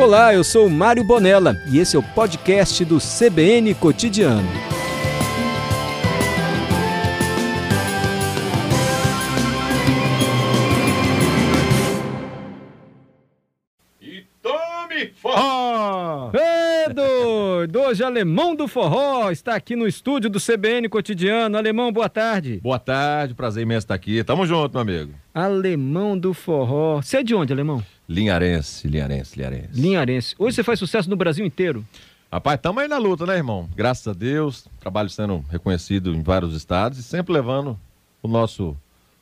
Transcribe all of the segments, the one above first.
Olá, eu sou Mário Bonella e esse é o podcast do CBN Cotidiano. E tome forró! Ê, doido! Hoje Alemão do Forró está aqui no estúdio do CBN Cotidiano. Alemão, boa tarde. Boa tarde, prazer imenso estar aqui. Tamo junto, meu amigo. Alemão do Forró. Você é de onde, Alemão? Linharense, Linharense, Linharense. Linharense. Hoje você faz sucesso no Brasil inteiro. Rapaz, tamo aí na luta, né, irmão? Graças a Deus, trabalho sendo reconhecido em vários estados e sempre levando o nosso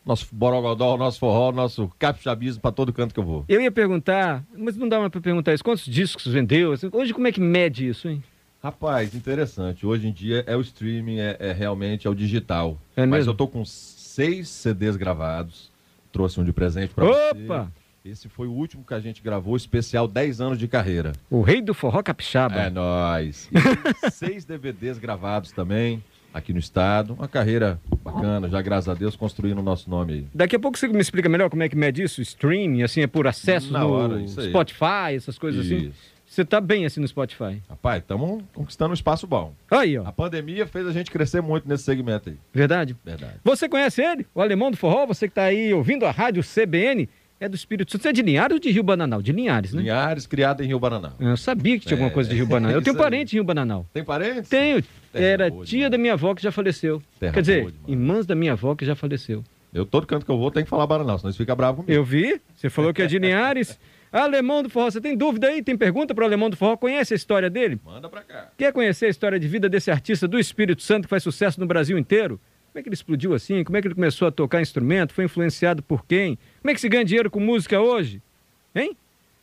nosso borogodó, o nosso forró, o nosso capixabismo pra todo canto que eu vou. Eu ia perguntar, mas não dá pra perguntar isso. Quantos discos vendeu? Hoje como é que mede isso, hein? Rapaz, interessante. Hoje em dia é o streaming, é, é realmente é o digital. É Mas mesmo? eu tô com seis CDs gravados. Trouxe um de presente pra você. Opa! Esse foi o último que a gente gravou, especial 10 anos de carreira. O rei do forró capixaba. É nóis. E seis DVDs gravados também aqui no estado. Uma carreira bacana, já graças a Deus, construindo o nosso nome aí. Daqui a pouco você me explica melhor como é que mede isso? Streaming, assim, é por acesso Na no hora. Spotify, essas coisas assim? Isso. Você tá bem assim no Spotify. Rapaz, estamos conquistando um espaço bom. Aí, ó. A pandemia fez a gente crescer muito nesse segmento aí. Verdade? Verdade. Você conhece ele? O Alemão do Forró? Você que tá aí ouvindo a rádio CBN? É do Espírito Santo. Você é de Linhares ou de Rio Bananal? De Linhares, né? Linhares, criado em Rio Bananal. Eu sabia que tinha alguma É, coisa de Rio Bananal. Eu tenho parente em Rio Bananal. Tem parentes? Tenho. Terra Era boa tia da minha avó que já faleceu. Terra Quer dizer, boa irmãs da minha avó que já faleceu. Eu, todo canto que eu vou, tem que falar Bananal, senão eles ficam bravos comigo. Eu vi, você falou que é de Linhares. Alemão do Forró, você tem dúvida aí? Tem pergunta para o Alemão do Forró? Conhece a história dele? Manda pra cá. Quer conhecer a história de vida desse artista do Espírito Santo que faz sucesso no Brasil inteiro? Como é que ele explodiu assim? Como é que ele começou a tocar instrumento? Foi influenciado por quem? Como é que se ganha dinheiro com música hoje? Hein?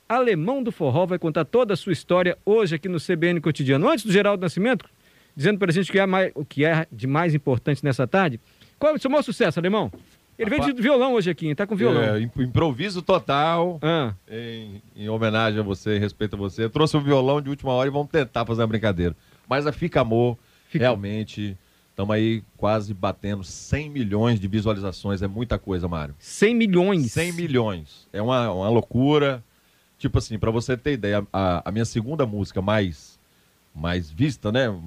Alemão do Forró vai contar toda a sua história hoje aqui no CBN Cotidiano. Antes do Geraldo Nascimento, dizendo pra gente o que é, mais- o que é de mais importante nessa tarde. Qual é o seu maior sucesso, Alemão? Ele veio Rapaz- de violão hoje aqui, hein? tá com violão. É, imp- improviso total. Ah, em, em homenagem a você, em respeito a você. Eu trouxe o violão de última hora e vamos tentar fazer uma brincadeira. Mas a Fica Amor, Fica- realmente, estamos aí quase batendo 100 milhões de visualizações. É muita coisa, Mário. 100 milhões. 100 milhões. É uma, uma loucura. Tipo assim, para você ter ideia, a, a minha segunda música mais, mais vista, né?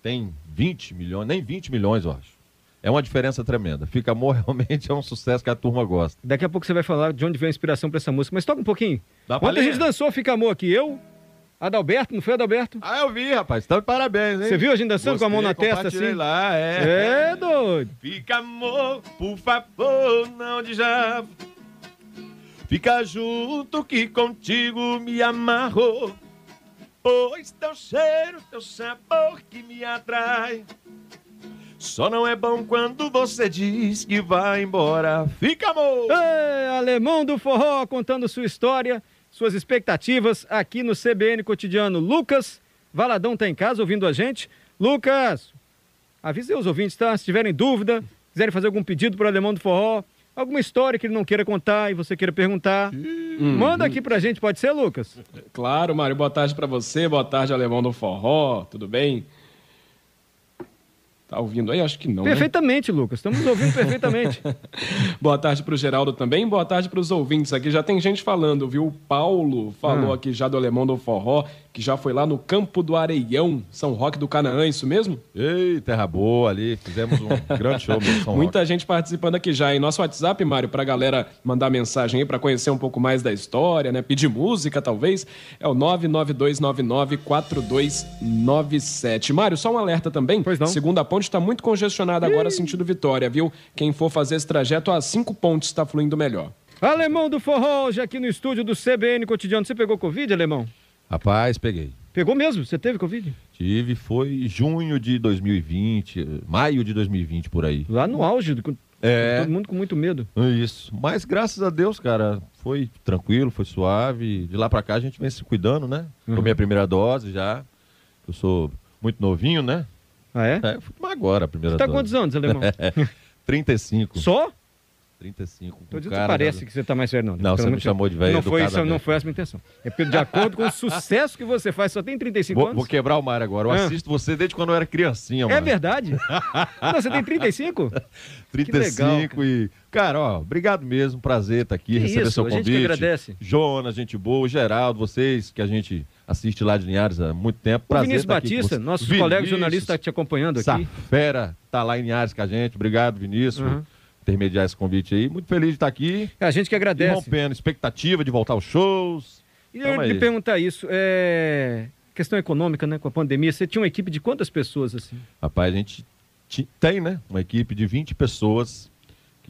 Tem 20 milhões, nem 20 milhões, eu acho. É uma diferença tremenda. Fica Amor realmente é um sucesso que a turma gosta. Daqui a pouco você vai falar de onde veio a inspiração pra essa música. Mas toca um pouquinho. Dá Ontem a gente dançou Fica Amor aqui. Eu, Adalberto, não foi Adalberto? Ah, eu vi, rapaz. Então, parabéns, hein? Você viu a gente dançando com a mão na testa assim? lá, é. É, doido. Fica amor, por favor, não de já. Fica junto que contigo me amarrou. Pois teu cheiro, teu sabor que me atrai. Só não é bom quando você diz que vai embora. Fica amor! Ei, alemão do forró contando sua história, suas expectativas aqui no CBN Cotidiano. Lucas Valadão tá em casa ouvindo a gente. Lucas, avise os ouvintes, tá? Se tiverem dúvida, quiserem fazer algum pedido para o alemão do forró, alguma história que ele não queira contar e você queira perguntar, manda aqui pra gente, pode ser, Lucas? Claro, Mário. Boa tarde pra você. Boa tarde, Alemão do Forró. Tudo bem? Tá ouvindo aí? Acho que não, né? Perfeitamente, Lucas. Estamos ouvindo perfeitamente. Boa tarde pro Geraldo também. Boa tarde pros ouvintes aqui. Já tem gente falando, viu? O Paulo falou Ah. aqui já do Alemão do Forró, que já foi lá no Campo do Areião, São Roque do Canaã, isso mesmo? Ei, terra boa ali. Fizemos um grande show mesmo. São Muita gente participando aqui já. Em nosso WhatsApp, Mário, pra galera mandar mensagem aí pra conhecer um pouco mais da história, né? Pedir música, talvez. É o 992994297. Mário, só um alerta também. Pois não. Segunda ponte tá muito congestionada agora, sentido Vitória, viu? Quem for fazer esse trajeto, a cinco pontes está fluindo melhor. alemão do forró, hoje aqui no estúdio do CBN Cotidiano. Você pegou Covid, alemão? Rapaz, peguei. Pegou mesmo? Você teve Covid? Tive, foi junho de 2020, maio de 2020 por aí. Lá no auge, É. todo mundo com muito medo. Isso. Mas graças a Deus, cara, foi tranquilo, foi suave. De lá pra cá a gente vem se cuidando, né? Uhum. Tomei a primeira dose já. Eu sou muito novinho, né? Ah, é? É, fui tomar agora a primeira Você tá dose. quantos anos, alemão? 35. Só? 35. Tô O dizendo cara que parece já- que você tá mais velho, não. Não, você me chamou de velho Não foi, isso, não foi essa a minha intenção. É porque, de acordo com o sucesso que você faz, só tem 35 Vou, anos. vou quebrar o mar agora. Eu Ah. assisto você desde quando eu era criancinha, É mano. verdade? não, você tem 35? 35 legal, e. Cara, ó, obrigado mesmo. Prazer estar aqui, Que receber isso, seu a gente convite. agradece. Jonas, gente boa, Geraldo, vocês que a gente assiste lá de Linhares há muito tempo. O Prazer Vinícius estar aqui com Batista, nosso Vinícius, colega jornalista te acompanhando aqui. fera tá lá em Linhares com a gente. Obrigado, Vinícius, Uhum. Intermediar esse convite aí. Muito feliz de estar aqui. É a gente que E agradece. rompendo expectativa de voltar aos shows. E Tamo eu lhe aí. perguntar isso, é... questão econômica, né, com a pandemia, você tinha uma equipe de quantas pessoas, assim? Rapaz, a gente tem, né? Uma equipe de 20 pessoas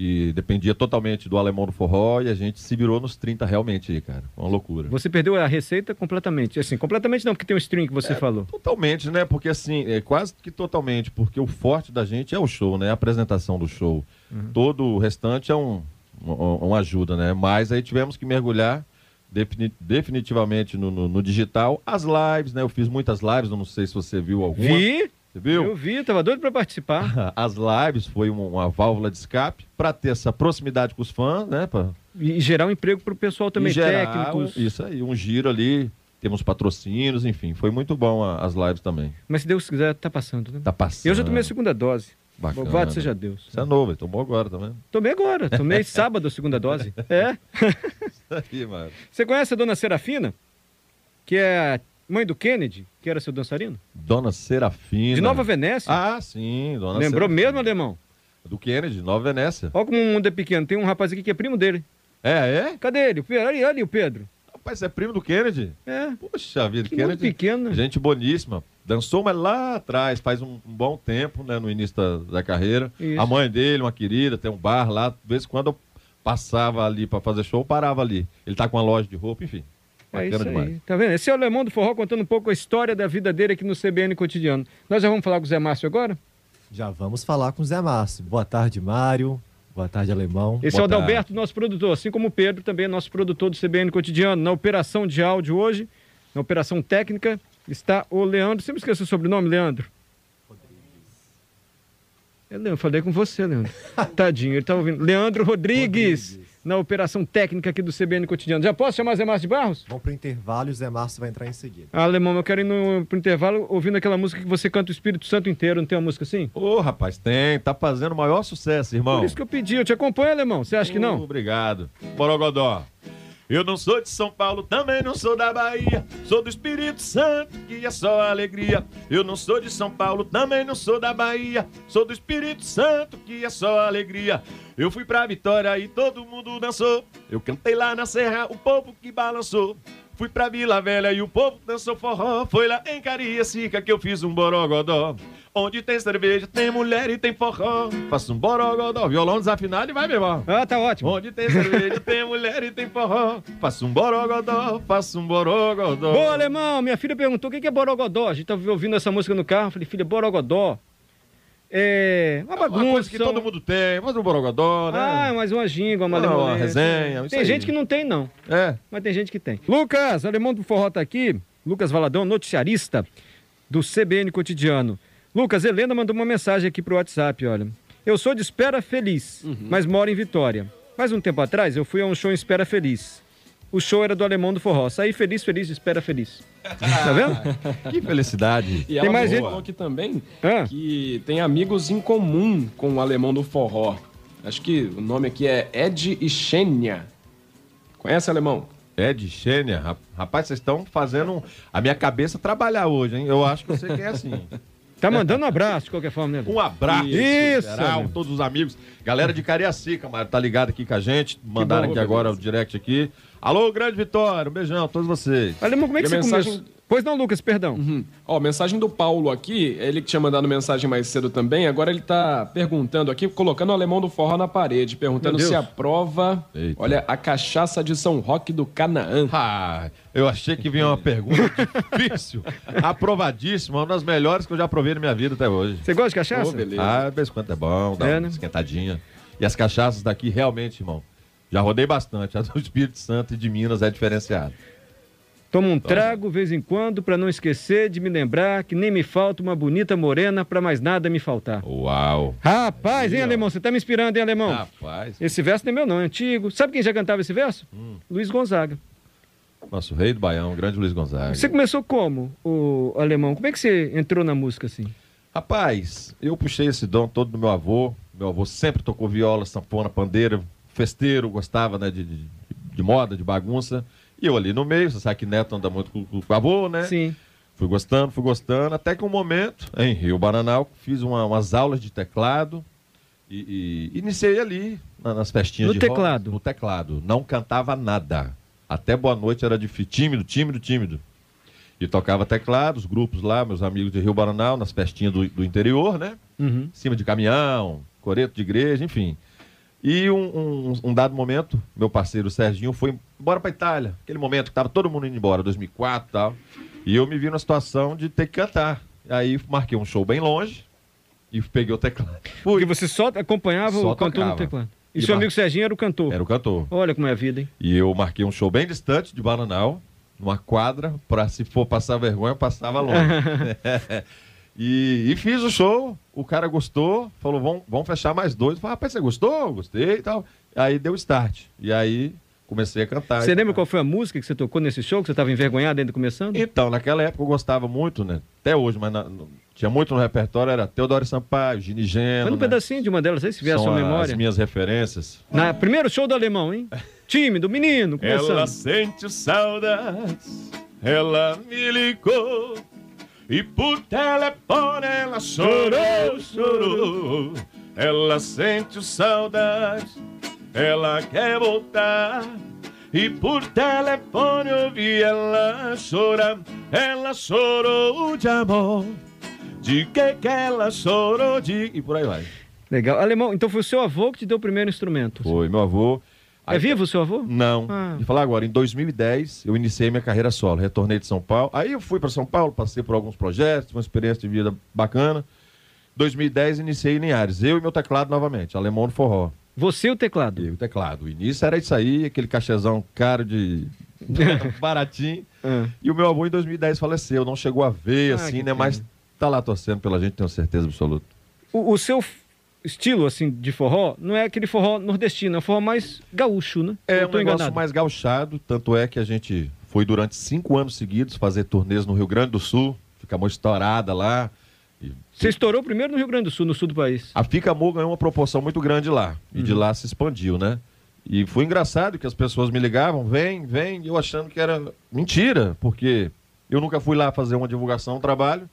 que dependia totalmente do alemão do forró e a gente se virou nos 30 realmente aí, cara. Uma loucura. Você perdeu a receita completamente. Assim, completamente não, porque tem um stream que É. você falou. Totalmente, né? Porque assim, é quase que totalmente, porque o forte da gente é o show, né? A apresentação do show. Todo o restante é um, um- uma ajuda, né? Mas aí tivemos que mergulhar defini- definitivamente no, no- no digital. As lives, né? Eu fiz muitas lives, não sei se você viu alguma. Vi, Você viu? eu vi, tava doido pra participar. As lives foi uma, uma válvula de escape para ter essa proximidade com os fãs, né? Pra, E gerar um emprego pro pessoal também, gerar técnicos. isso aí, um giro ali. Temos patrocínios, enfim. Foi muito bom a- as lives também. Mas se Deus quiser, tá passando, né? Tá passando. Eu já tomei a segunda dose. Bacana. Louvado seja Deus. Você é novo, tomou agora também. Tomei agora, tomei sábado a segunda dose. É. Aí, mano. Você conhece a dona Serafina? Que é a mãe do Kennedy, que era seu dançarino? Dona Serafina. De Nova Venécia. Ah, sim, Dona Lembrou Serafina. mesmo, alemão? Do Kennedy, Nova Venécia. Olha como o mundo é pequeno. Tem um rapaz aqui que é primo dele. É, é? Cadê ele? O Pedro? Ali, ali o Pedro. Rapaz, você é primo do Kennedy? É. Poxa vida, Que Kennedy. pequeno. né? Gente boníssima. Dançou, mas lá atrás, faz um, um bom tempo, né? No início da, da carreira. Isso. A mãe dele, uma querida, tem um bar lá. De vez em quando eu passava ali pra fazer show, eu parava ali. Ele tá com uma loja de roupa, enfim. É Bacana isso demais. aí. Tá vendo? Esse é o Lemão do Forró contando um pouco a história da vida dele aqui no CBN Cotidiano. Nós já vamos falar com o Zé Márcio agora? Já vamos falar com o Zé Márcio. Boa tarde, Mário. Boa tarde, Alemão. Esse Boa é o tarde. Adalberto, nosso produtor, assim como o Pedro, também é nosso produtor do CBN Cotidiano. Na operação de áudio hoje, na operação técnica, está o Leandro. Sempre esqueci o sobrenome, Leandro? É, Leandro, falei com você, Leandro. Tadinho, ele tá ouvindo. Leandro Rodrigues, Rodrigues. Na operação técnica aqui do CBN Cotidiano. Já posso chamar Zé Márcio de Barros? Vamos pro intervalo e o Zé Márcio vai entrar em seguida. Ah, Alemão, eu quero ir no, pro intervalo ouvindo aquela música que você canta o Espírito Santo inteiro. Não tem uma música assim? Ô, rapaz, tem. Tá fazendo o maior sucesso, irmão. Por isso que eu pedi. Eu te acompanho, Alemão. Você acha que não? Obrigado. Borogodó. Eu não sou de São Paulo, também não sou da Bahia. Sou do Espírito Santo, que é só alegria. Eu não sou de São Paulo, também não sou da Bahia. Sou do Espírito Santo, que é só alegria. Eu fui pra Vitória e todo mundo dançou. Eu cantei lá na Serra, o povo que balançou. Fui pra Vila Velha e o povo dançou forró. Foi lá em Cariacica que eu fiz um borogodó. Onde tem cerveja, tem mulher e tem forró. Faço um borogodó, violão desafinado e vai, meu irmão. Ah, tá ótimo. Onde tem cerveja, tem mulher e tem forró. Faço um borogodó, faço um borogodó. Boa, alemão! Minha filha perguntou o que que é Borogodó. A gente tava ouvindo essa música no carro. Falei, filha, Borogodó. É uma Uma bagunça. coisa que todo mundo tem, faz um borogodó, né? Ah, mais uma ginga, uma Ah, uma resenha, isso Tem aí. gente que não tem, não. É. Mas tem gente que tem. Lucas, alemão do forró tá aqui. Lucas Valadão, noticiarista do CBN Cotidiano. Lucas, Helena mandou uma mensagem aqui pro WhatsApp, olha. Eu sou de Espera Feliz, mas moro em Vitória. Faz um tempo atrás, eu fui a um show em Espera Feliz. O show era do Alemão do Forró. Saí feliz, feliz, Espera Feliz. Tá vendo? Que felicidade. E ela mais falou gente? aqui também Ah. que tem amigos em comum com o alemão do forró. Acho que o nome aqui é Ed e Xênia. Conhece alemão? É Xênia. Rap- Rapaz, vocês estão fazendo a minha cabeça trabalhar hoje, hein? Eu acho que você quer assim. Tá mandando um abraço, de qualquer forma, né? Um abraço Isso, geral, todos os amigos. Galera de Cariacica, tá ligado aqui com a gente. Mandaram bom, aqui agora o direct aqui. Alô, Grande Vitória, um beijão a todos vocês. Alemão, como é que E você mensagem- começou? Pois não, Lucas, perdão. Uhum. Ó, mensagem do Paulo aqui, ele que tinha mandado mensagem mais cedo também, agora ele tá perguntando aqui, colocando o alemão do forró na parede, perguntando se aprova, Eita. olha, a cachaça de São Roque do Canaã. Ah, eu achei que vinha uma pergunta difícil, aprovadíssima, uma das melhores que eu já provei na minha vida até hoje. Você gosta de cachaça? Ô, beleza. Ah, de vez em quando é bom, dá É, uma né? esquentadinha. E as cachaças daqui, realmente, irmão, já rodei bastante. A do Espírito Santo e de Minas é diferenciada. Toma um trago, vez em quando, pra não esquecer de me lembrar que nem me falta uma bonita morena pra mais nada me faltar. Uau. Rapaz, hein, alemão? Você tá me inspirando, hein, alemão? Rapaz. Esse verso não é meu, não, é antigo. Sabe quem já cantava esse verso? Hum. Luiz Gonzaga. Nosso rei do Baião, grande Luiz Gonzaga. Você começou como, o alemão? Como é que você entrou na música assim? Rapaz, eu puxei esse dom todo do meu avô. Meu avô sempre tocou viola, sanfona, pandeira, festeiro, gostava né, de, de, de moda, de bagunça. E eu ali no meio, você sabe que neto anda muito com, com o avô, né? Sim. Fui gostando, fui gostando, até que um momento, em Rio Bananal, fiz uma- umas aulas de teclado e, e iniciei ali, na- nas festinhas No de rock, teclado? no teclado. Não cantava nada. Até boa noite era de fi- tímido, tímido, tímido. E tocava teclado, os grupos lá, meus amigos de Rio Bananal, nas festinhas do, do interior, né? Uhum. Em cima de caminhão, coreto de igreja, enfim. E um, um- um dado momento, meu parceiro Serginho foi embora para Itália. Aquele momento que estava todo mundo indo embora, 2004 e tal. E eu me vi na situação de ter que cantar. Aí marquei um show bem longe e peguei o teclado. Porque Fui. você só acompanhava Só o cantor no teclado. E, E seu ba- amigo Serginho era o cantor. Era o cantor. Olha como é a vida, hein? E eu marquei um show bem distante de Bananal, numa quadra, para se for passar vergonha, eu passava longe. e, e fiz o show, o cara gostou, falou, vamos, vamos fechar mais dois. Eu falei, rapaz, você gostou? Gostei e tal. Aí deu start. E aí comecei a cantar. Você lembra qual foi a música que você tocou nesse show, que você estava envergonhado ainda começando? Então, naquela época eu gostava muito, né? Até hoje, mas na- no- tinha muito no repertório, era Teodoro Sampaio, Gini Geno. Manda um né? pedacinho de uma delas aí, se vier a São sua as memória. minhas referências. Na primeiro show do alemão, hein? Tímido, menino, começando. Ela sente saudades, ela me ligou e por telefone ela chorou, chorou. Ela sente saudades, ela quer voltar e por telefone eu ouvi ela chorar. Ela chorou de amor, de que que ela chorou de e por aí vai. Legal. Alemão, então foi o seu avô que te deu o primeiro instrumento. Foi meu avô. É vivo o seu avô? Não. Ah. De falar agora, em 2010 eu iniciei minha carreira solo, retornei de São Paulo. Aí eu fui para São Paulo, passei por alguns projetos, uma experiência de vida bacana. 2010 iniciei em Linhares, eu e meu teclado novamente, alemão do forró. Você e o teclado. E o teclado. O início era isso aí, aquele cachezão caro de baratinho. Ah. E o meu avô em 2010 faleceu, não chegou a ver Ah, assim, né, mas pena. tá lá torcendo pela gente, tenho certeza absoluta. O, o seu estilo, assim, de forró, não é aquele forró nordestino, é um forró mais gaúcho, né? É um negócio enganado. mais gauchado, tanto é que a gente foi durante cinco anos seguidos fazer turnês no Rio Grande do Sul, ficamos estourada lá. E Você estourou primeiro no Rio Grande do Sul, no sul do país. a Ficamô ganhou uma proporção muito grande lá, e Uhum. de lá se expandiu, né? E foi engraçado que as pessoas me ligavam, vem, vem, eu achando que era mentira, porque eu nunca fui lá fazer uma divulgação, um trabalho,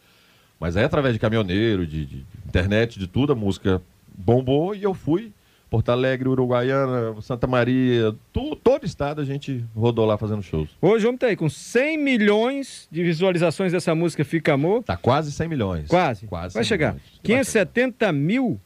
mas aí através de caminhoneiro, de, de internet, de tudo, a música bombou e eu fui. Porto Alegre, Uruguaiana, Santa Maria, tu- todo estado a gente rodou lá fazendo shows. Hoje o homem tá aí com 100 milhões de visualizações dessa música Fica Amor. Tá quase 100 milhões. Quase. Quase Vai 100 chegar. milhões. 570 mil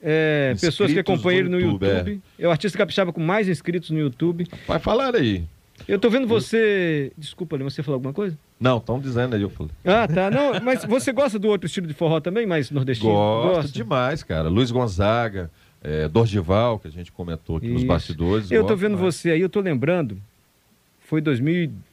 é, pessoas que acompanham ele no YouTube, YouTube. É. o artista capixaba com mais inscritos no YouTube. Vai falar aí. Eu tô vendo você. Desculpa, você falou alguma coisa? Não, estão dizendo aí, eu falei. Ah, tá. Não, mas você gosta do outro estilo de forró também, mais nordestino? Gosto Gosta? demais, cara. Luiz Gonzaga, é, Dorgival, que a gente comentou aqui nos Isso. bastidores. Eu tô vendo você aí, eu tô lembrando. Foi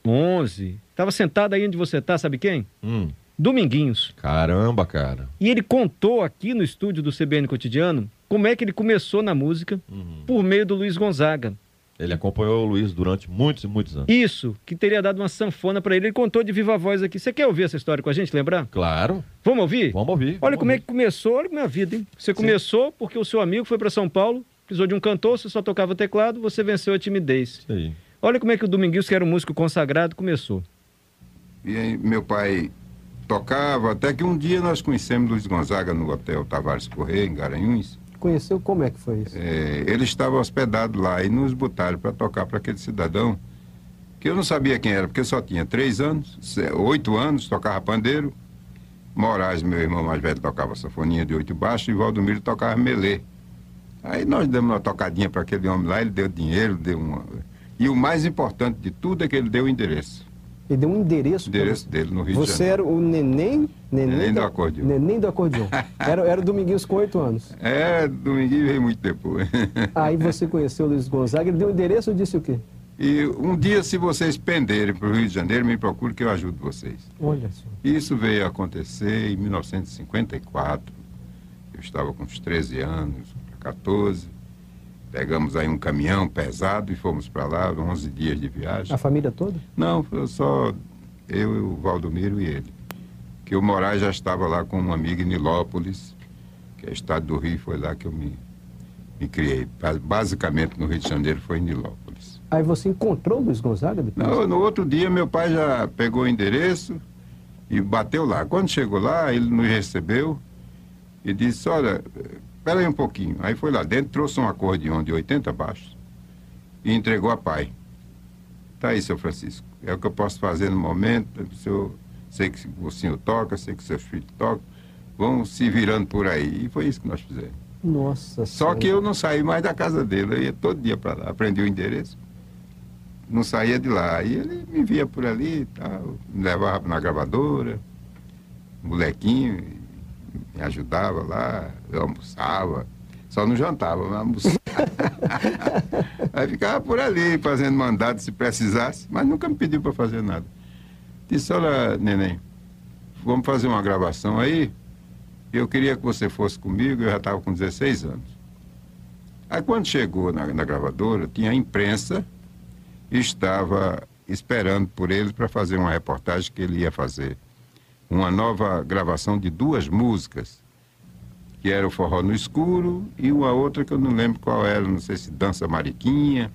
2011. Tava sentado aí onde você tá, sabe quem? Hum, Dominguinhos. caramba, cara. E ele contou aqui no estúdio do CBN Cotidiano como é que ele começou na música Uhum. por meio do Luiz Gonzaga. Ele acompanhou o Luiz durante muitos e muitos anos. Isso, que teria dado uma sanfona pra ele. Ele contou de viva voz aqui. Você quer ouvir essa história com a gente, lembrar? Claro, Vamos ouvir? vamos ouvir. Olha vamos como é ouvir. que começou, olha como é a vida, hein? Você começou porque o seu amigo foi para São Paulo, precisou de um cantor, você só tocava teclado, você venceu a timidez. Isso aí. Olha como é que o Dominguinhos, que era um músico consagrado, começou. E aí meu pai tocava, até que um dia nós conhecemos Luiz Gonzaga no Hotel Tavares Correia, em Garanhuns. Conheceu como é que foi isso? É, ele estava hospedado lá e nos botaram para tocar para aquele cidadão, que eu não sabia quem era, porque só tinha três anos, oito anos, tocava pandeiro. Moraes, meu irmão mais velho, tocava sanfoninha de oito baixos e Valdomiro tocava melê. Aí nós demos uma tocadinha para aquele homem lá, ele deu dinheiro, deu uma... E o mais importante de tudo é que ele deu o endereço. Ele deu um endereço. O pra endereço dele no Rio de Você Janeiro. era o neném... Neném do da- acordeon. Neném do acordeon. Era, era o Dominguinhos com oito anos. É, Dominguinho veio muito depois. Aí você conheceu o Luiz Gonzaga, ele deu o endereço e disse o quê? E um dia, se vocês penderem para o Rio de Janeiro, me procure que eu ajudo vocês. Olha só. Isso veio a acontecer em 1954. Eu estava com uns 13 anos, 14. Pegamos aí um caminhão pesado e fomos para lá, 11 dias de viagem. A família toda? Não, foi só eu, o Valdomiro e ele. Que o Moraes já estava lá com uma amiga em Nilópolis, que é estado do Rio, foi lá que eu me, me criei. Ba- Basicamente no Rio de Janeiro foi em Nilópolis. Aí você encontrou o Luiz Gonzaga depois? Não, no outro dia meu pai já pegou o endereço e bateu lá. Quando chegou lá, ele nos recebeu e disse, olha, espera aí um pouquinho. Aí foi lá dentro, trouxe um acordeão de 80 baixos e entregou a pai. Tá aí, seu Francisco. É o que eu posso fazer no momento. Senhor, sei que o senhor toca, sei que seus filhos tocam. Vão se virando por aí. E foi isso que nós fizemos. Nossa Só que eu não saí mais da casa dele, eu ia todo dia para lá, aprendi o endereço, não saía de lá. Aí ele me via por ali e tal, me levava na gravadora, molequinho, me ajudava lá, eu almoçava, só não jantava, mas almoçava. Aí ficava por ali, fazendo mandado se precisasse, mas nunca me pediu para fazer nada. Disse, olha, neném, vamos fazer uma gravação aí, eu queria que você fosse comigo, eu já estava com 16 anos. Aí quando chegou na, na gravadora, tinha a imprensa e estava esperando por ele para fazer uma reportagem que ele ia fazer. Uma nova gravação de duas músicas, que era o Forró no Escuro e uma outra que eu não lembro qual era, não sei se Dança Mariquinha.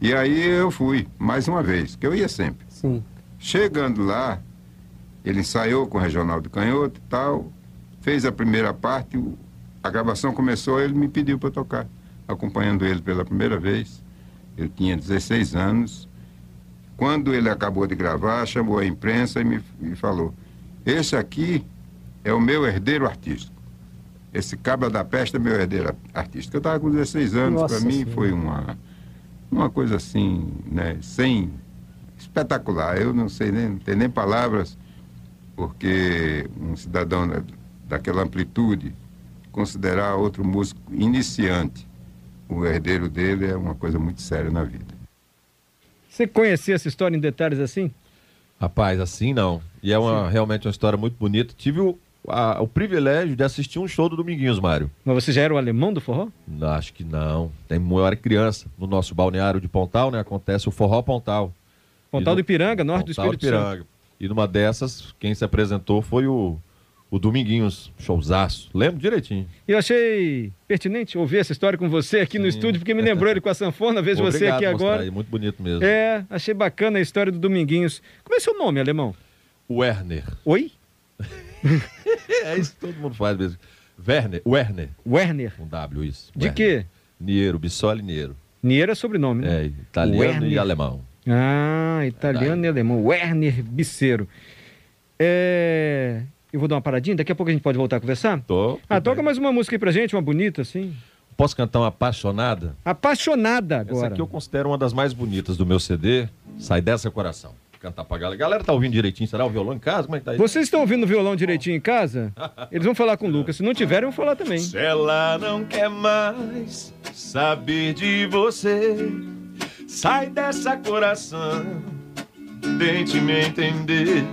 E aí eu fui, mais uma vez, que eu ia sempre. Sim. Chegando lá, ele ensaiou com o Regional do Canhoto e tal, fez a primeira parte, a gravação começou, ele me pediu para tocar, acompanhando ele pela primeira vez. Eu tinha 16 anos. Quando ele acabou de gravar, chamou a imprensa e me, me falou: Esse aqui é o meu herdeiro artístico. Esse cabra da peste é meu herdeiro artístico. Eu estava com 16 anos, para mim Senhora. foi uma, uma coisa assim, né, sem espetacular. Eu não sei nem, não tenho nem palavras, porque um cidadão da- daquela amplitude considerar outro músico iniciante o herdeiro dele é uma coisa muito séria na vida. Você conhecia essa história em detalhes assim? Rapaz, assim não. E é uma, realmente uma história muito bonita. Tive o, a- o privilégio de assistir um show do Dominguinhos, Mário. Mas você já era o alemão do forró? Não, Acho que não. Tem, eu era criança. No nosso balneário de Pontal, né? Acontece o Forró Pontal. Pontal E do no- Ipiranga, norte do Pontal Espírito Santo. Ipiranga. E numa dessas, quem se apresentou foi o, o Dominguinhos, showzaço. Lembro direitinho. E eu achei pertinente ouvir essa história com você aqui no Sim. estúdio, porque me lembrou ele com a sanfona, vejo você aqui agora. aí, Muito bonito mesmo. É, achei bacana a história do Dominguinhos. Como é seu nome, alemão? Werner. Oi? É isso que todo mundo faz mesmo. Werner. Werner. Werner. Com W, isso. De Werner. quê? Niero, Bissoli Niero. Niero é sobrenome, né? É, italiano Werner. e alemão. Ah, italiano e alemão. Werner Biceiro. É... Eu vou dar uma paradinha, daqui a pouco a gente pode voltar a conversar? Tô. Ah, toca bem. mais uma música aí pra gente, uma bonita, assim. Posso cantar uma apaixonada? Apaixonada Essa agora. aqui eu considero uma das mais bonitas do meu CD. Sai dessa coração. Cantar pra galera. Galera tá ouvindo direitinho? Será o violão em casa? Como é que tá aí? Vocês estão ouvindo o violão direitinho em casa? Eles vão falar com o Lucas. Se não tiverem, vão falar também. Se ela não quer mais saber de você, sai dessa coração, tente me entender.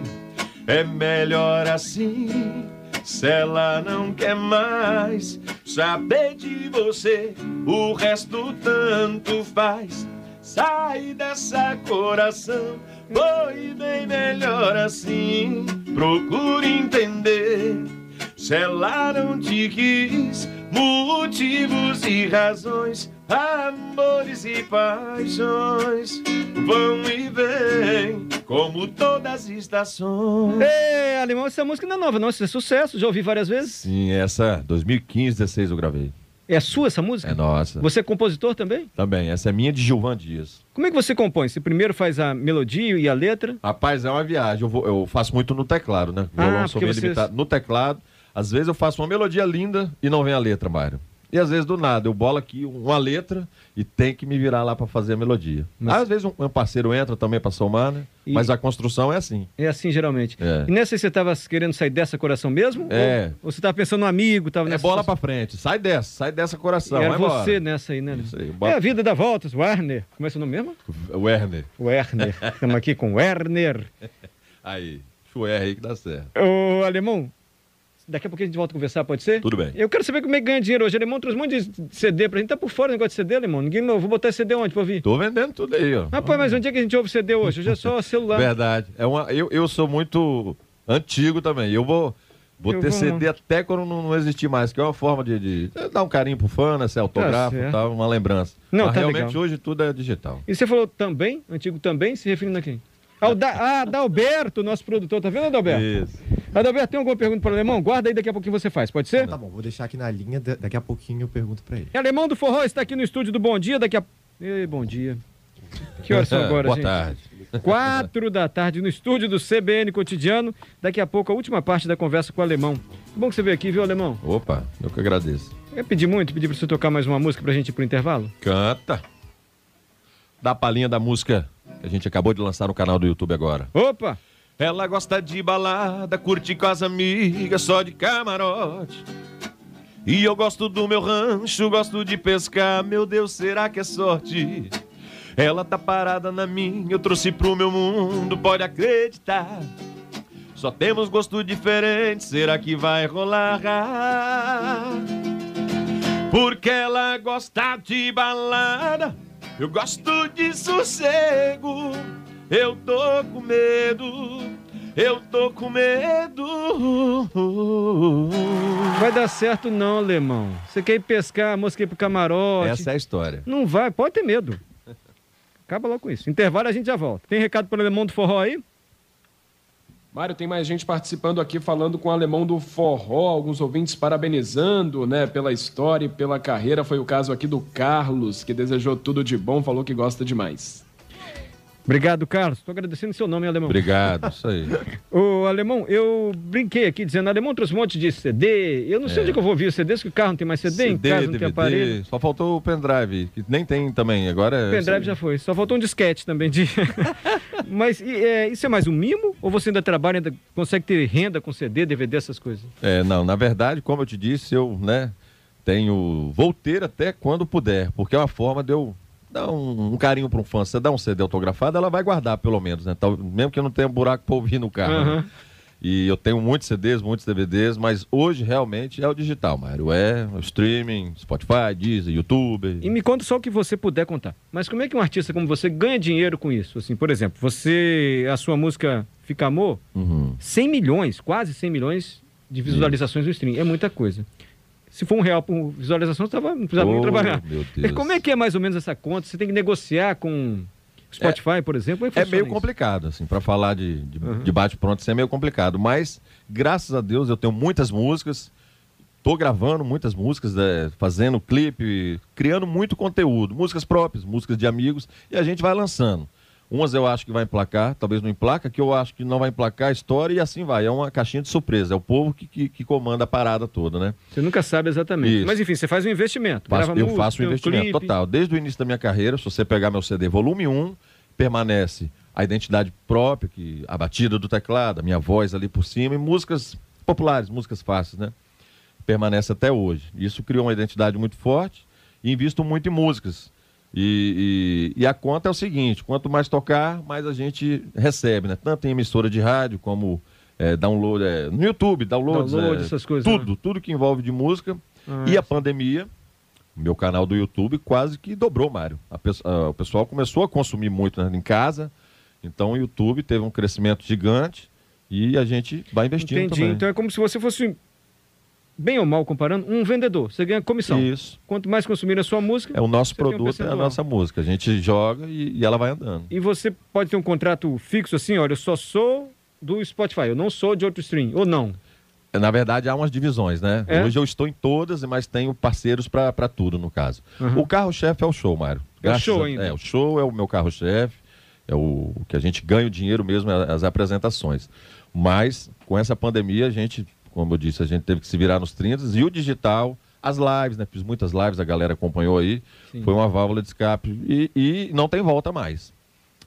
É melhor assim. Se ela não quer mais saber de você, o resto tanto faz. Sai dessa coração, foi bem melhor assim. Procure entender. Se ela não te quis, motivos e razões, amores e paixões vão e vêm, como todas as estações. Ei, alemão, essa música não é nova, não. Isso é sucesso. Já ouvi várias vezes. Sim, essa 2015, 16 eu gravei. É sua essa música? É nossa. Você é compositor também? Também, essa é minha de Gilvan Dias. Como é que você compõe? Você primeiro faz a melodia e a letra? Rapaz, é uma viagem. Eu, vou- eu faço muito no teclado, né? Ah, Violão sou porque meio vocês- limitado. No teclado, às vezes eu faço uma melodia linda e não vem a letra, Mário. E às vezes do nada, eu bolo aqui uma letra e tem que me virar lá para fazer a melodia. Mas- Às vezes um, parceiro entra também para somar, né? E- Mas a construção é assim. É assim geralmente. É. E nessa aí você estava querendo sair dessa coração mesmo? É. Ou, ou você estava pensando no amigo? Tava É nessa bola situação? para frente, sai dessa, sai dessa coração, Era vai embora. você nessa aí, né? Aí, É bota- a vida dá voltas, Werner. Como é seu nome mesmo? Werner. Werner. Estamos aqui com Werner. Aí, chuer aí que dá certo. Ô, Alemão, daqui a pouco a gente volta a conversar, pode ser? Tudo bem. Eu quero saber como é que ganha dinheiro hoje. Alemão trouxe um monte de CD pra gente. Tá por fora o negócio de CD, Alemão. Ninguém não. Vou botar CD onde pra ouvir? Tô vendendo tudo aí, ó. Rapaz, mas onde é que a gente ouve CD hoje? Hoje é só celular. Verdade. É uma, eu, eu sou muito antigo também. Eu vou, vou Eu ter vou- CD até quando não, não existir mais, que é uma forma de, de dar um carinho pro fã, né? Ser autógrafo certo. e tal, uma lembrança. Não, Mas tá realmente legal. hoje tudo é digital. E você falou também, antigo também, se referindo a quem? Ao da, ah, Adalberto, nosso produtor. Tá vendo, Adalberto? Isso. Adalberto, tem alguma pergunta para o Alemão? Guarda aí, daqui a pouquinho você faz, pode ser? Tá bom, vou deixar aqui na linha, da- daqui a pouquinho eu pergunto pra ele. E Alemão do Forró está aqui no estúdio do Bom Dia, daqui a... Ei, bom dia. Que horas são agora, Boa gente? tarde. Quatro da tarde no estúdio do CBN Cotidiano. Daqui a pouco a última parte da conversa com o Alemão. Bom que você veio aqui, viu, Alemão? Opa, eu que agradeço. Eu pedi muito, pedi para você tocar mais uma música pra gente ir pro intervalo. Canta. Dá a palhinha da música que a gente acabou de lançar no canal do YouTube agora. Opa! Ela gosta de balada, curte com as amigas, só de camarote. E eu gosto do meu rancho, gosto de pescar, meu Deus, será que é sorte? Ela tá parada na minha, eu trouxe pro meu mundo, pode acreditar. Só temos gosto diferente, será que vai rolar? Porque ela gosta de balada, eu gosto de sossego. Eu tô com medo, eu tô com medo. Vai dar certo não, Alemão. Você quer ir pescar, a moça quer ir pro camarote. Essa é a história. Não vai, pode ter medo. Acaba logo com isso. Intervalo a gente já volta. Tem recado para o Alemão do Forró aí? Mário, tem mais gente participando aqui, falando com o alemão do forró, alguns ouvintes parabenizando, né, pela história e pela carreira. Foi o caso aqui do Carlos, que desejou tudo de bom, falou que gosta demais. Obrigado, Carlos. Estou agradecendo seu nome, Alemão. Obrigado, isso aí. Ô, Alemão, eu brinquei aqui dizendo, Alemão trouxe um monte de CD. Eu não sei É. onde que eu vou ouvir os CDs, que o carro não tem mais CD, em casa não tem aparelho. Só faltou o pendrive, que nem tem também. Agora é. O pendrive já foi. Só faltou um disquete também. De... Mas e, é, isso é mais um mimo? Ou você ainda trabalha, ainda consegue ter renda com CD, DVD, essas coisas? É, não, na verdade, como eu te disse, eu, né, tenho. Vou ter até quando puder, porque é uma forma de eu dar um, um carinho para um fã. Você dá um CD autografado, ela vai guardar, pelo menos, né? Tal- mesmo que eu não tenha buraco para ouvir no carro. né? Aham. E eu tenho muitos CDs, muitos DVDs, mas hoje realmente é o digital, Mário. É o streaming, Spotify, Deezer, YouTube. E me conta só o que você puder contar. Mas como é que um artista como você ganha dinheiro com isso? Assim, por exemplo, você, a sua música Fica Amor, Uhum. 100 milhões, quase 100 milhões de visualizações no stream. É muita coisa. Se for um real por visualização, você não precisava nem Oh, trabalhar. meu Deus. Como é que é mais ou menos essa conta? Você tem que negociar com Spotify, por exemplo? É funciona meio isso? complicado, assim, para falar de, de, Uhum. de bate-pronto, isso é meio complicado. Mas, graças a Deus, eu tenho muitas músicas, tô gravando muitas músicas, né, fazendo clipe, criando muito conteúdo, músicas próprias, músicas de amigos, e a gente vai lançando. Umas eu acho que vai emplacar, talvez não emplaca, que eu acho que não vai emplacar a história, e assim vai. É uma caixinha de surpresa, é o povo que, que, que comanda a parada toda, né? Você nunca sabe exatamente. Isso. Mas enfim, você faz um investimento. Faço- eu música, faço um investimento clipe. total. Desde o início da minha carreira, se você pegar meu CD volume 1, permanece a identidade própria, que a batida do teclado, a minha voz ali por cima, e músicas populares, músicas fáceis, né? Permanece até hoje. Isso criou uma identidade muito forte e invisto muito em músicas. E, e- e a conta é o seguinte: quanto mais tocar, mais a gente recebe, né? Tanto em emissora de rádio como eh, download eh, no YouTube, downloads, Download, eh, essas coisas, né? tudo, tudo que envolve de música. Ah, E a pandemia, meu canal do YouTube quase que dobrou, Mário. A pe- ah, o pessoal começou a consumir muito né, em casa, então o YouTube teve um crescimento gigante e a gente vai investindo Entendi. também. Então é como se você fosse, bem ou mal comparando, um vendedor. Você ganha comissão. Isso. Quanto mais consumir a sua música, É o nosso tem um produto, é a nossa música. A gente joga e, e ela vai andando. e você pode ter um contrato fixo assim, olha, eu só sou do Spotify, eu não sou de outro stream, ou não. Na verdade, há umas divisões, né? É? Hoje eu estou em todas, mas tenho parceiros para tudo, no caso. Uhum. O carro-chefe é o show, Mário. É o Graças show a- ainda. É, o show é o meu carro-chefe, é o, o que a gente ganha o dinheiro mesmo, é as apresentações. Mas, com essa pandemia, a gente, como eu disse, a gente teve que se virar nos 30 e o digital As lives, né? Fiz muitas lives, a galera acompanhou aí. Sim. Foi uma válvula de escape. E, e não tem volta mais.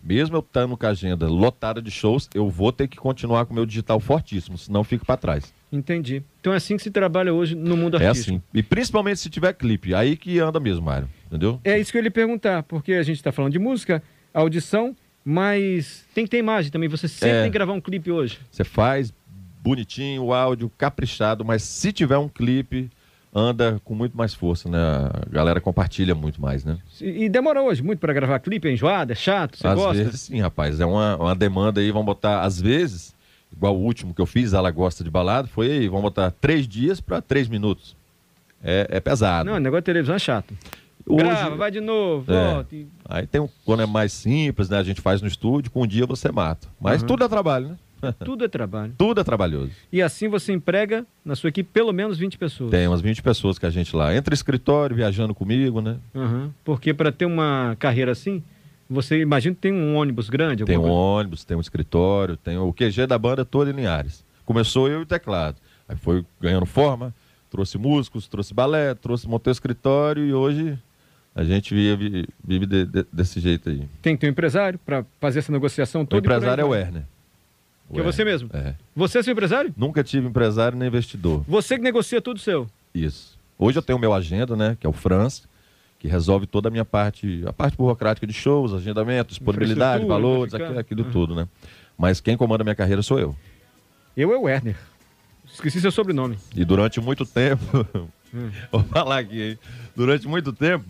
Mesmo eu estando com a agenda lotada de shows, eu vou ter que continuar com o meu digital fortíssimo, senão eu fico para trás. Entendi. Então é assim que se trabalha hoje no mundo É artístico. assim. E principalmente se tiver clipe, aí que anda mesmo, Mário. Entendeu? É isso que eu ia lhe perguntar, porque a gente está falando de música, audição, mas tem que ter imagem também. Você sempre É. tem que gravar um clipe hoje. Você faz bonitinho, o áudio caprichado, mas se tiver um clipe, anda com muito mais força, né? A galera compartilha muito mais, né? E, e demora hoje muito para gravar clipe, é enjoado, é chato, você às gosta? vezes sim, rapaz. É uma, uma demanda aí, vamos botar, às vezes, igual o último que eu fiz, ela gosta de balada, foi aí, vamos botar três dias para três minutos. É, é pesado. Não, o negócio de televisão é chato. Hoje- Grava, vai de novo, É. volta. Aí tem um, quando é mais simples, né? A gente faz no estúdio, com um dia você mata. Mas Uhum. tudo é trabalho, né? Tudo é trabalho. Tudo é trabalhoso. E assim você emprega na sua equipe pelo menos 20 pessoas. Tem umas 20 pessoas que a gente lá. Entra escritório, viajando comigo, né? Uhum. Porque para ter uma carreira assim, você imagina que tem um ônibus grande? Tem um coisa? ônibus, tem um escritório, tem o QG da banda todo em Linhares. Começou eu e o teclado. Aí foi ganhando forma, trouxe músicos, trouxe balé, trouxe montei o escritório e hoje a gente vive, vive de- de- desse jeito aí. Tem que ter um empresário para fazer essa negociação O toda. aí empresário é o. Werner. Que é você mesmo? É. Você é seu empresário? Nunca tive empresário nem investidor. Você que negocia tudo seu. Isso. Hoje eu tenho o meu agenda, né? Que é o Franz, que resolve toda a minha parte, a parte burocrática de shows, agendamento, disponibilidade, valores, aquilo, aquilo Uhum. tudo, né? Mas quem comanda a minha carreira sou eu. Eu é o Werner. Esqueci seu sobrenome. E durante muito tempo, Hum. vou falar aqui, hein? Durante muito tempo,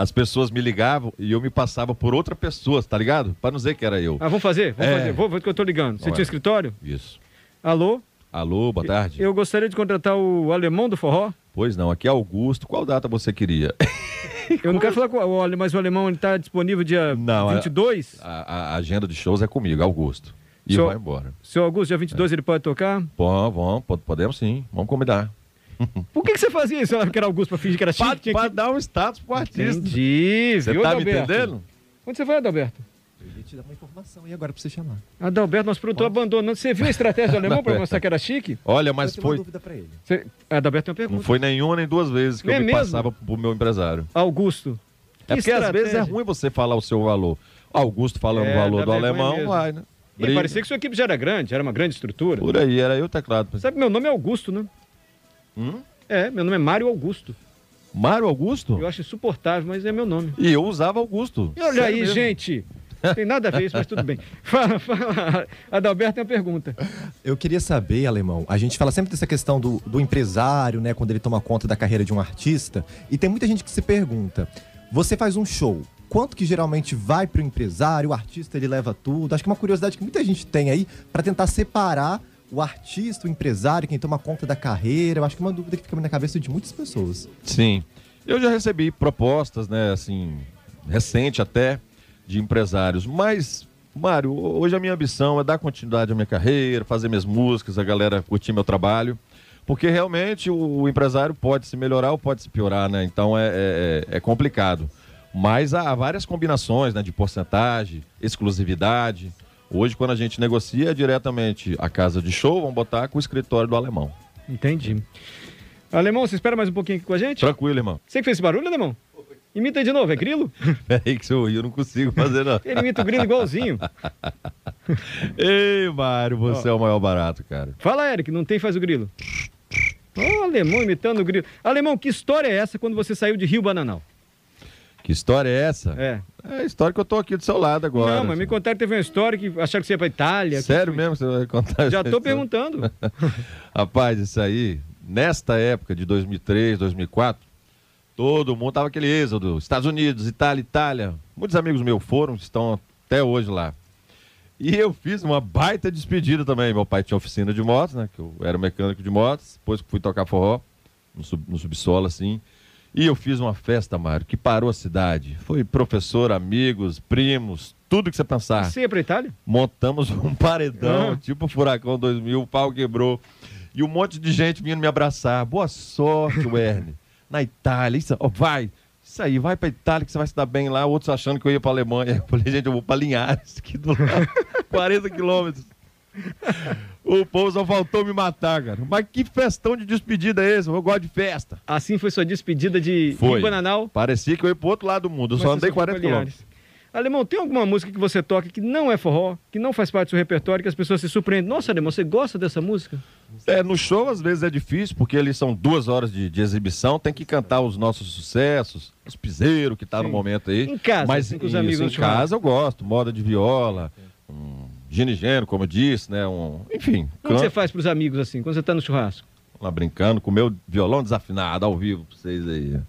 as pessoas me ligavam e eu me passava por outra pessoa, tá ligado? Pra não dizer que era eu. Ah, vamos fazer? Vamos É. fazer. Vou, vou que eu tô ligando. Você Ué. tinha escritório? Isso. Alô? Alô, boa tarde. Eu gostaria de contratar o alemão do forró. Pois não, aqui é Augusto. Qual data você queria? Eu não quero falar com o ale- mas o alemão ele tá disponível dia Não, é- 22. A, a agenda de shows é comigo, Augusto. E Só- vai embora. Seu Augusto, dia 22 ele pode tocar? Bom, pod- podemos sim. Vamos combinar. Por que, que você fazia isso? Ela que era Augusto pra fingir que era chique? Pra, Tinha pra que... dar um status pro artista. Entendi, Você viu, tá me Adalberto? entendendo? Onde você vai, Adalberto? Eu ia te dar uma informação aí agora pra você chamar. Adalberto, nosso produtor abandonando. Você viu a estratégia do alemão pra mostrar que era chique? Olha, mas eu tenho uma foi. dúvida pra ele. Você... Adalberto tem uma Não pergunta. foi nenhuma nem duas vezes que É eu me mesmo? passava pro meu empresário. Augusto. É que porque às vezes é estratégia. ruim você falar o seu valor. Augusto falando É, o valor do alemão, mesmo. vai, né? E parecia que sua equipe já era grande, era uma grande estrutura. Por aí, era eu o teclado. Sabe, meu nome é Augusto, né? Hum? É, meu nome é Mário Augusto. Mário Augusto? Eu acho insuportável, mas é meu nome. E eu usava Augusto. E olha aí, mesmo. gente. Não tem nada a ver isso, mas tudo bem. Fala, fala. Adalberto tem uma pergunta. Eu queria saber, Alemão, a gente fala sempre dessa questão do, do empresário, né, quando ele toma conta da carreira de um artista, e tem muita gente que se pergunta, você faz um show, quanto que geralmente vai pro empresário, o artista ele leva tudo? Acho que é uma curiosidade que muita gente tem aí para tentar separar o artista, o empresário, quem toma conta da carreira. Eu acho que é uma dúvida que fica na cabeça de muitas pessoas. Sim. Eu já recebi propostas, né, assim, recente até, de empresários, mas, Mário, hoje a minha ambição é dar continuidade à minha carreira, fazer minhas músicas, a galera curtir meu trabalho, porque realmente o, empresário pode se melhorar ou pode se piorar, né, então é, é, é complicado. Mas há várias combinações, né, de porcentagem, exclusividade. Hoje, quando a gente negocia é diretamente a casa de show, vamos botar com o escritório do alemão. Entendi. Alemão, você espera mais um pouquinho aqui com a gente? Tranquilo, irmão. Você que fez esse barulho, Alemão? Imita aí de novo, é grilo? Peraí que eu não consigo fazer, não. Ele imita o grilo igualzinho. Ei, Mário, você é o maior barato, cara. Fala, Eric, não tem faz o grilo. Ó, alemão imitando o grilo. Alemão, que história é essa quando você saiu de Rio Bananal? Que história é essa? É. É a história que eu tô aqui do seu lado agora. não, mas me contaram que teve uma história que acharam que você ia pra Itália. Sério mesmo você vai contar Já tô história? perguntando. Rapaz, isso aí, nesta época de 2003, 2004, todo mundo tava aquele êxodo. Estados Unidos, Itália, Itália. Muitos amigos meus foram, estão até hoje lá. E eu fiz uma baita despedida também. Meu pai tinha oficina de motos, né? Que eu era mecânico de motos. Depois que fui tocar forró, no, sub- no subsolo, assim. E eu fiz uma festa, Mário, que parou a cidade. Foi professor, amigos, primos, tudo que você pensar. Você ia pra Itália? Montamos um paredão, Ah. tipo Furacão 2000, o pau quebrou. E um monte de gente vindo me abraçar. Boa sorte, Werner. Na Itália, isso, ó, vai. Isso aí, vai pra Itália que você vai se dar bem lá. Outros achando que eu ia pra Alemanha. Eu falei, gente, eu vou pra Linhares, aqui do lado, 40 quilômetros. O povo só faltou me matar, cara. Mas que festão de despedida é esse? Eu gosto de festa. Assim foi sua despedida de Foi. Bananal. Parecia que eu ia pro outro lado do mundo. Eu mas só andei ficou 40 com Linhares. quilômetros. Alemão, tem alguma música que você toca que não é forró, que não faz parte do seu repertório, que as pessoas se surpreendem? Nossa, Alemão, você gosta dessa música? É, no show às vezes é difícil, porque eles são duas horas de, de exibição, tem que cantar os nossos sucessos, os piseiros que tá no Sim. momento aí. Em casa, Mas assim, com os isso, amigos no em casa eu gosto, moda de viola, ginigeno, como eu disse, né? Um, enfim, Como você faz pros amigos assim, quando você tá no churrasco? lá brincando com o meu violão desafinado ao vivo pra vocês aí.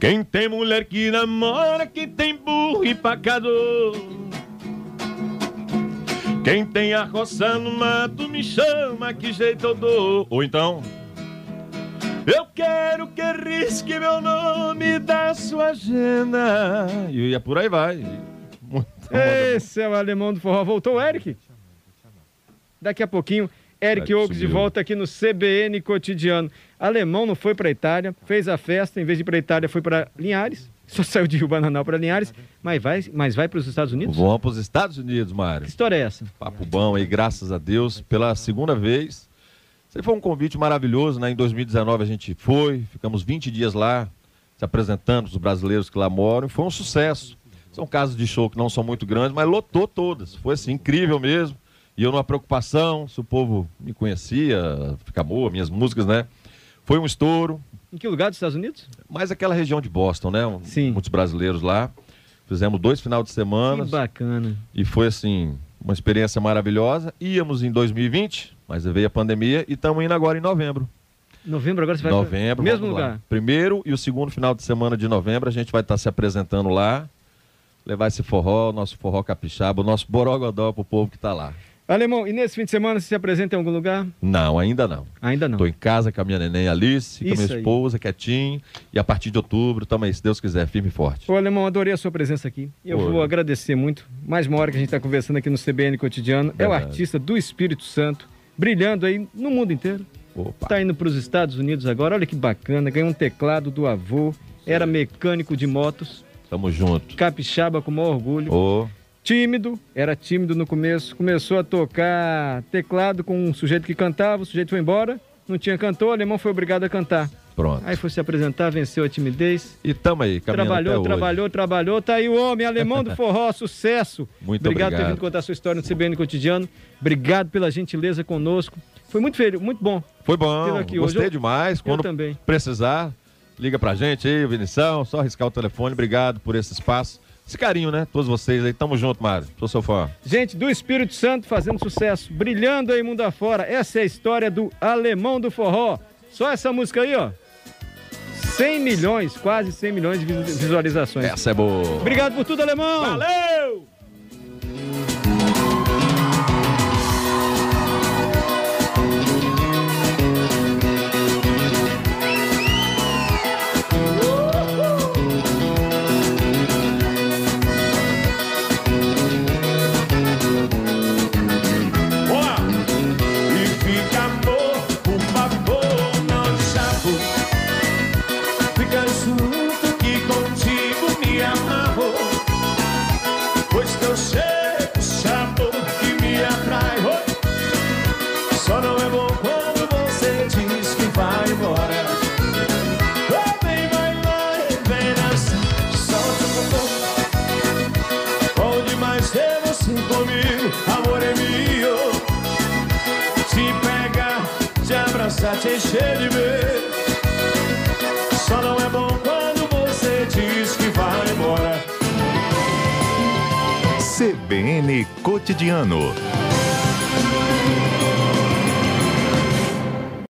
Quem tem mulher que namora, que tem burro empacador. Quem tem a roça no mato me chama, que jeito eu dou. Ou então, Eu quero que risque meu nome da sua agenda. e, e por aí vai. Esse é o alemão do forró. Voltou Eric? Daqui a pouquinho, Eric Oaks de volta aqui no CBN Cotidiano. Alemão não foi para Itália, fez a festa, em vez de ir para Itália, foi para Linhares. Só saiu de Rio Bananal para Linhares, mas vai, mas vai para os Estados Unidos? Vamos para os Estados Unidos, Mário. Que história é essa? Papo bom aí, graças a Deus, pela segunda vez. Isso foi um convite maravilhoso, né? Em 2019 a gente foi, ficamos 20 dias lá, se apresentando para os brasileiros que lá moram, e foi um sucesso. São casos de show que não são muito grandes, mas lotou todas. Foi assim, incrível mesmo. E eu numa preocupação, se o povo me conhecia, fica boa, minhas músicas, né? Foi um estouro, Em que lugar dos Estados Unidos? mais aquela região de Boston, né? Sim. Muitos brasileiros lá. Fizemos dois final de semana. Que bacana. E foi assim, uma experiência maravilhosa. Íamos em 2020, mas veio a pandemia e estamos indo agora em novembro. Novembro agora você vai novembro, mesmo vamos lá. lugar. Primeiro e o segundo final de semana de novembro a gente vai estar se apresentando lá. Levar esse forró, nosso forró capixaba, o nosso borogodó pro povo que tá lá. Alemão, e nesse fim de semana você se apresenta em algum lugar? Não, ainda não. Ainda não. Tô em casa com a minha neném Alice, com a minha aí. esposa, quietinho. E a partir de outubro, também, se Deus quiser, firme e forte. Ô, Alemão, adorei a sua presença aqui. E eu Oi. vou agradecer muito. Mais uma hora que a gente está conversando aqui no CBN Cotidiano. É o Verdade. artista do Espírito Santo, brilhando aí no mundo inteiro. Opa. Está indo para os Estados Unidos agora. Olha que bacana. Ganhou um teclado do avô. Era mecânico de motos. Tamo junto. Capixaba com o maior orgulho. Ô, Tímido. Era tímido no começo. Começou a tocar teclado com um sujeito que cantava. O sujeito foi embora. Não tinha cantor. O alemão foi obrigado a cantar. pronto. Aí foi se apresentar, venceu a timidez. E tamo aí, caminhando Trabalhou, até hoje. trabalhou, trabalhou. Tá aí o homem, alemão do forró, sucesso. Muito obrigado, por ter obrigado. vindo contar a sua história no CBN Cotidiano. Obrigado pela gentileza conosco. Foi muito feliz, muito bom. Foi bom, gostei hoje. Demais. Eu Quando também. precisar, liga pra gente aí, Vinição, só arriscar o telefone. Obrigado por esse espaço. Esse carinho, né? Todos vocês aí. Tamo junto, Mário. Sou seu fã. Gente do Espírito Santo fazendo sucesso, brilhando aí mundo afora. Essa é a história do alemão do forró. Só essa música aí, ó. 100 milhões, quase 100 milhões de visu- visualizações. Essa é boa. Obrigado por tudo, alemão. Valeu!